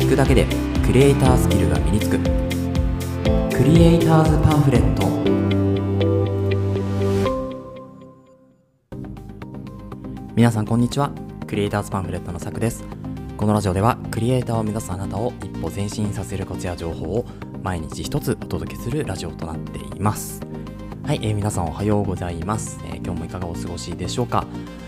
聞くだけでクリエイタースキルが身につく。クリエイターズパンフレット。皆さんこんにちは。クリエイターズパンフレットのさくです。このラジオではクリエイターを目指すあなたを一歩前進させるコツや情報を毎日一つお届けするラジオとなっています。はい、えー、皆さんおはようございます、えー、今日もいかがお過ごしでしょうか、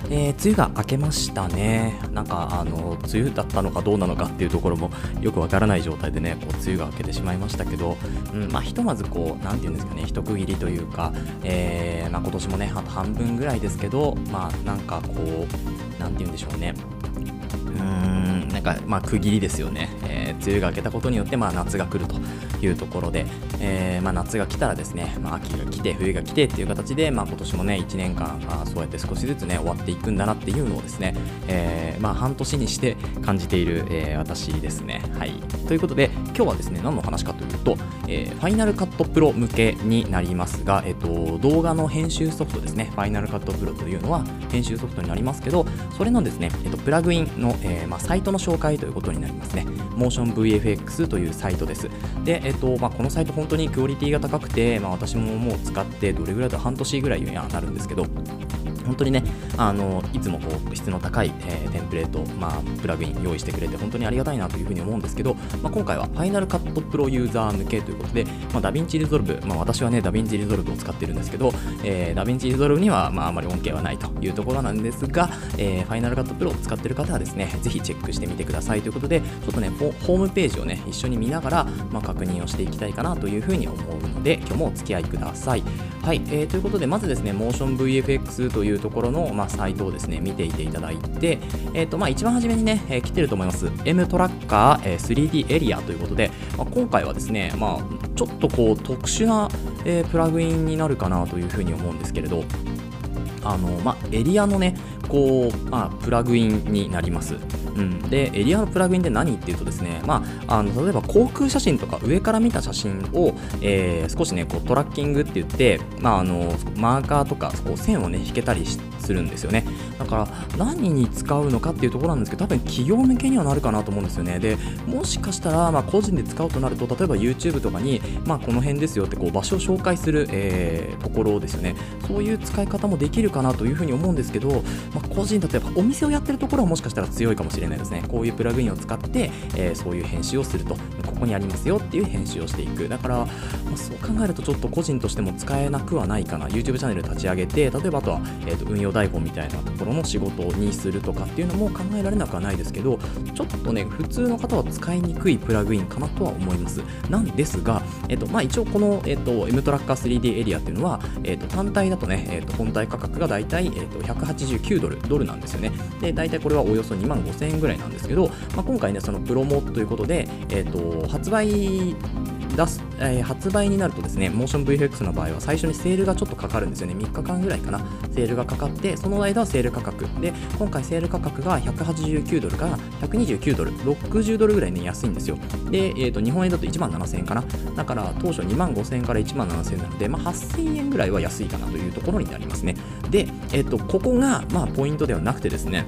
えー、梅雨が明けましたね。なんかあの梅雨だったのかどうなのかっていうところもよくわからない状態でねこう梅雨が明けてしまいましたけど、うんまあ、ひとまずこうなんていうんですかね一区切りというか、えーまあ、今年もねあと半分ぐらいですけどまあなんかこうなんて言うんでしょうね。うーんなんかまあ区切りですよね、えー、梅雨が明けたことによってまあ夏が来ると。いうところで、えー、まあ、夏が来たらですね、まあ、秋が来て冬が来てっていう形で、まあ、今年もね1年間あそうやって少しずつね終わっていくんだなっていうのをですね、えー、まあ、半年にして感じている、えー、私ですね。はい、ということで今日はですね何の話かというと、えファイナルカットプロ向けになりますが、えっと、動画の編集ソフトですねファイナルカットプロというのは編集ソフトになりますけどそれのですね、えっと、プラグインの、えまあ、サイトの紹介ということになりますね。モーション VFX というサイトです。で、えっとまあ、このサイト本当にクオリティが高くて、まあ、私ももう使ってどれぐらいだ半年ぐらいにはなるんですけど本当にね、あのいつもこう質の高い、えー、テンプレート、まあ、プラグイン用意してくれて本当にありがたいなというふうに思うんですけど、まあ、今回は Final Cut Pro ユーザー向けということで、まあ、 DaVinci Resolve、まあ、私はね、 DaVinci Resolve を使ってるんですけど、えー、 DaVinci Resolve には、まあ、あまり恩恵はないというところなんですが、えー、Final Cut Pro を使ってる方はですね、ぜひチェックしてみてくださいということで、ちょっとね、ホームページをね、一緒に見ながら、まあ、確認をしていきたいかなというふうに思うので、今日もお付き合いください。はい、えー、ということで、まずですね、モーション VFX というところの、まあ、サイトをですね、見ていていただいて、えっ、ー、と、まあ、一番初めにね、えー、来てると思います、M トラッカー、えー、3D エリアということで、まあ、今回はですね、まあ、ちょっとこう、特殊な、えー、プラグインになるかなというふうに思うんですけれど、あの、まあ、エリアのね、こう、まあ、プラグインになります。うん、でエリアのプラグインって何っていうとですね、まあ、あの例えば航空写真とか上から見た写真を、えー、少しねこうトラッキングって言って、まあ、あのマーカーとかこう線をね引けたりするんですよね。だから何に使うのかっていうところなんですけど多分企業向けにはなるかなと思うんですよね。でもしかしたらまあ個人で使うとなると例えば YouTube とかに、まあ、この辺ですよってこう場所を紹介する、えー、ところですよね。そういう使い方もできるかなというふうに思うんですけど、まあ、個人例えばお店をやってるところはもしかしたら強いかもしれない。ですね。こういうプラグインを使って、えー、そういう編集をすると。ここにありますよっていう編集をしていく。だから、まあ、そう考えるとちょっと個人としても使えなくはないかな。YouTube チャンネル立ち上げて例えばあとは、えー、と運用台本みたいなところの仕事にするとかっていうのも考えられなくはないですけどちょっとね普通の方は使いにくいプラグインかなとは思います。なんですが、えっとまあ、一応この、えっと、M トラッカー 3D エリアっていうのは、えっと、単体だとね、えっと、本体価格がだいたい、えっと、189ドルドルなんですよね。で大体これはおよそ2万5000円ぐらいなんですけど、まあ、今回ねそのプロモということで、えっと、発売出す、えー、発売になるとですね、モーション VFX の場合は最初にセールがちょっとかかるんですよね。3日間ぐらいかな。セールがかかって、その間はセール価格。で、今回セール価格が189ドルから129ドル、60ドルぐらいね、安いんですよ。で、えー、と日本円だと1万7000円かな。だから当初2万5000円から1万7000円なので、まあ、8000円ぐらいは安いかなというところになりますね。で、えっ、ー、と、ここが、まあ、ポイントではなくてですね、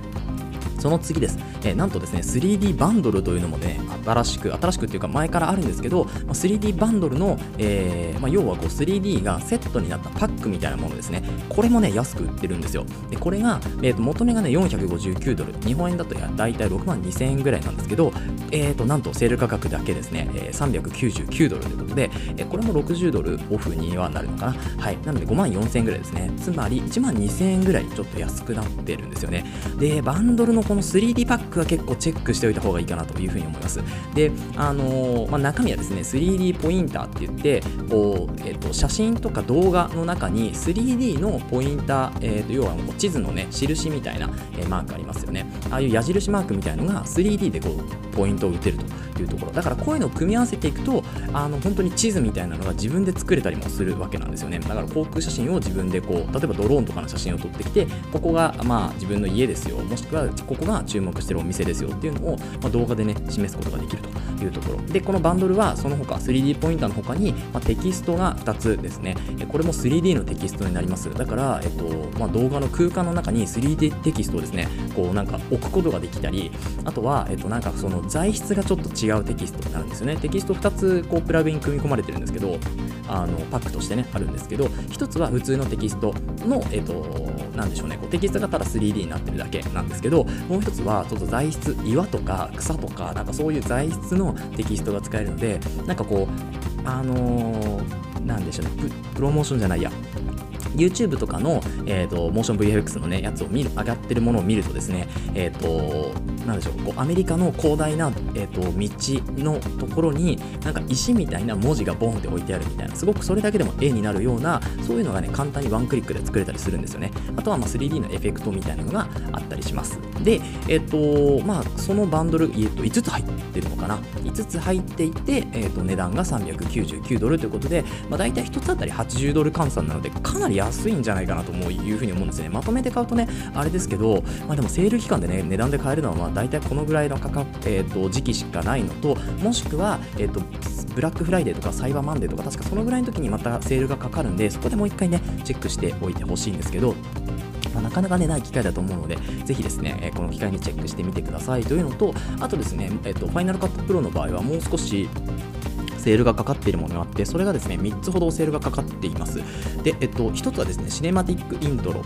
その次です。え、なんとですね、3D バンドルというのもね、新しく、新しくっていうか前からあるんですけど、3D バンドルの、えー、まあ、要はこう 3D がセットになったパックみたいなものですね。これもね、安く売ってるんですよ。で、これが、えー、と元値がね、459ドル。日本円だとだいたい6万2000円ぐらいなんですけど、えー、と、なんとセール価格だけですね、えー、399ドルということで、え、これも60ドルオフにはなるのかな。はい。なので5万4000円ぐらいですね。つまり1万2000円ぐらいちょっと安くなってるんですよね。で、バンドルのこの 3D パックは結構チェックしておいた方がいいかなというふうに思います。で、あのー、まあ、中身はですね、3D ポインターって言って、こう、えっ、と、写真とか動画の中に 3D のポインター、えっ、と、要はこう地図のね、印みたいな、えマークありますよね。ああいう矢印マークみたいなのが 3D でこう、ポイントを打てるとていうところ。だからこういうのを組み合わせていくと、あの、本当に地図みたいなのが自分で作れたりもするわけなんですよね。だから航空写真を自分でこう、例えばドローンとかの写真を撮ってきて、ここが、まあ、自分の家ですよ。もしくは、ここが注目してるお店ですよっていうのを、ま、動画でね示すことができるというところ。でこのバンドルはその他 3D ポインターの他に、まあ、テキストが2つですね。これも 3D のテキストになります。だから、えっとまあ、動画の空間の中に 3D テキストをですねこうなんか置くことができたりあとは、えっと、なんかその材質がちょっと違うテキストになるんですよね。テキスト2つこうプラグイン組み込まれてるんですけどあのパックとしてねあるんですけど1つは普通のテキストの、えっと、なんでしょうね。こうテキストがただ 3D になってるだけなんですけどもう1つはちょっと材質岩とか草とかなんかそういう材質のテキストが使えるのでなんかこうあのー、なんでしょうねプロモーションじゃないや。YouTube とかの、えーと、モーション VFX のねやつを見る上がってるものを見るとですねえっ、ー、となんでしょう。こうアメリカの広大な、えーと、道のところになんか石みたいな文字がボンって置いてあるみたいなすごくそれだけでも絵になるようなそういうのがね簡単にワンクリックで作れたりするんですよね。あとはまあ 3D のエフェクトみたいなのがあったりします。でえっ、ー、とまあそのバンドル、えー、と5つ入ってるのかな？5つ入っていて、えー、と値段が399ドルということで、まあ、大体1つあたり80ドル換算なのでかなり安いんじゃないかなともいうふうに思うんですね。まとめて買うとねあれですけど、まあ、でもセール期間でね値段で買えるのはまあ大体このぐらいの価格、えー、と時期しかないのともしくは、えー、とブラックフライデーとかサイバーマンデーとか確かそのぐらいの時にまたセールがかかるんでそこでもう一回ねチェックしておいてほしいんですけどまあ、なかなかね、ない機会だと思うので、ぜひですね、えこの機会にチェックしてみてくださいというのと、あとですね、えっと、ファイナルカットプロの場合はもう少し、セールがかかっているものがあって、それがですね、3つほどセールがかかっています。で、えっと、1つはですね、シネマティックイントロ。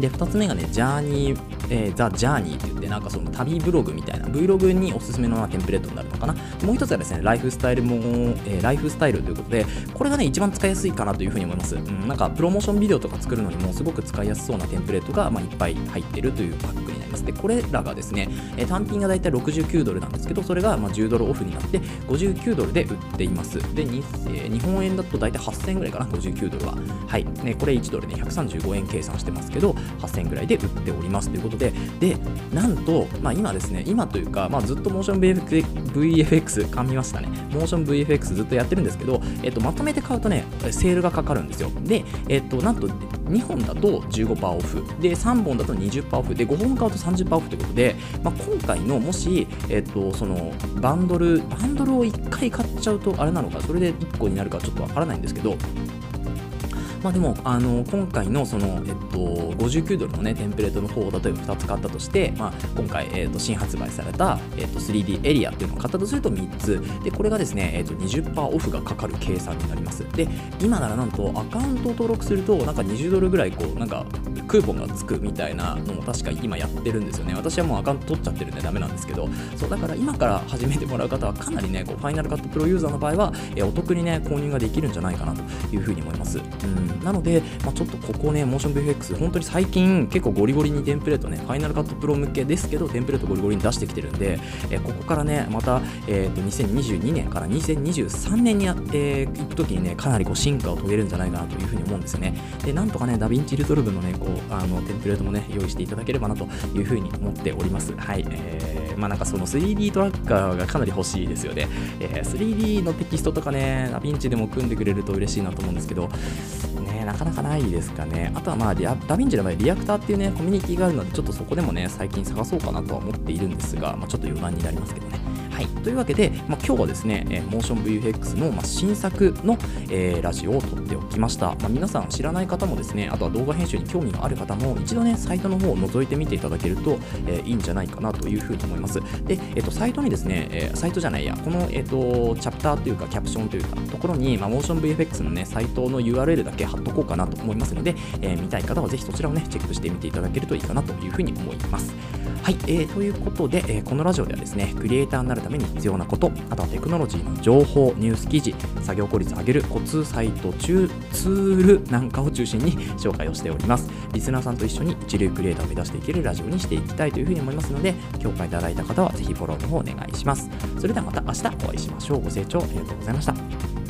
で、2つ目がね、ジャーニーえー、ザ・ジャーニーって言って、なんかその旅ブログみたいな、Vlog におすすめのテンプレートになるのかな。もう一つはですね、ライフスタイルも、えー、ライフスタイルということで、これがね、一番使いやすいかなというふうに思います。うん、なんか、プロモーションビデオとか作るのにも、すごく使いやすそうなテンプレートが、まあ、いっぱい入ってるというパックになります。で、これらがですね、え、単品がだいたい69ドルなんですけど、それがま10ドルオフになって、59ドルで売っています。で、にえー、日本円だと大体8000円ぐらいかな、59ドルは。はい。ね、これ1ドルで、ね、135円計算してますけど、8000円ぐらいで売っておりますということで、で、なんと、まあ、今ですね、今というか、まあ、ずっとモーション VFX、噛みましたね、モーション VFX ずっとやってるんですけど、えっと、まとめて買うとね、セールがかかるんですよ。で、えっと、なんと2本だと15%オフ、で、3本だと20%オフ、で、5本買うと30%オフということで、まあ、今回のもし、えっと、そのバンドル、バンドルを1回買っちゃうとあれなのか、それで1個になるかちょっとわからないんですけど、まあ、でもあの今回のその、えっと、59ドルの、ね、テンプレートの方を例えば2つ買ったとして、まあ、今回、えっと、新発売された、えっと、3D エリアっていうのを買ったとすると3つ。でこれがですね、えっと、20%オフがかかる計算になります。で今ならなんとアカウントを登録するとなんか20ドルぐらいこうなんかクーポンがつくみたいなのも確か今やってるんですよね。私はもうアカウント取っちゃってるんでダメなんですけど。そうだから今から始めてもらう方はかなりねこうファイナルカットプロユーザーの場合は、えお得にね購入ができるんじゃないかなというふうに思います。うん。なので、まあ、ちょっとここね、モーション VFX、本当に最近結構ゴリゴリにテンプレートね、ファイナルカットプロ向けですけど、テンプレートゴリゴリに出してきてるんで、え、ここからね、また、えー、と2022年から2023年にやっていくときにね、かなりこう進化を遂げるんじゃないかなというふうに思うんですよね。で、なんとかね、 DaVinci Resolve のね、こう、あの、テンプレートもね、用意していただければなというふうに思っております。はい。えー、まあなんかその 3D トラッカーがかなり欲しいですよね。えー、3D のテキストとかね、ダヴィンチでも組んでくれると嬉しいなと思うんですけど、ね、なかなかないですかね。あとはまあ、ダヴィンチの場合、リアクターっていうね、コミュニティがあるので、ちょっとそこでもね、最近探そうかなとは思っているんですが、まあ、ちょっと余談になりますけどね。はい、というわけで、まあ、今日はですね、えー、 MotionVFX の、まあ、新作の、えー、ラジオを撮っておきました、まあ、皆さん知らない方もですねあとは動画編集に興味がある方も一度ねサイトの方を覗いてみていただけると、えー、いいんじゃないかなというふうに思います。で、えーと、サイトにですね、え、サイトじゃないやこの、えーと、チャプターというかキャプションというかところに、まあ、モーション VFX のねサイトの URL だけ貼っとこうかなと思いますので、え、見たい方はぜひそちらをねチェックしてみていただけるといいかなというふうに思います。はい、えー、ということで、えー、このラジオではですね、クリエイターになるために必要なこと、あとはテクノロジーの情報、ニュース記事、作業効率を上げるコツサイト中ツールなんかを中心に 紹介をしております。リスナーさんと一緒に一流クリエイターを目指していけるラジオにしていきたいというふうに思いますので、共感いただいた方はぜひフォローの方お願いします。それではまた明日お会いしましょう。ご清聴ありがとうございました。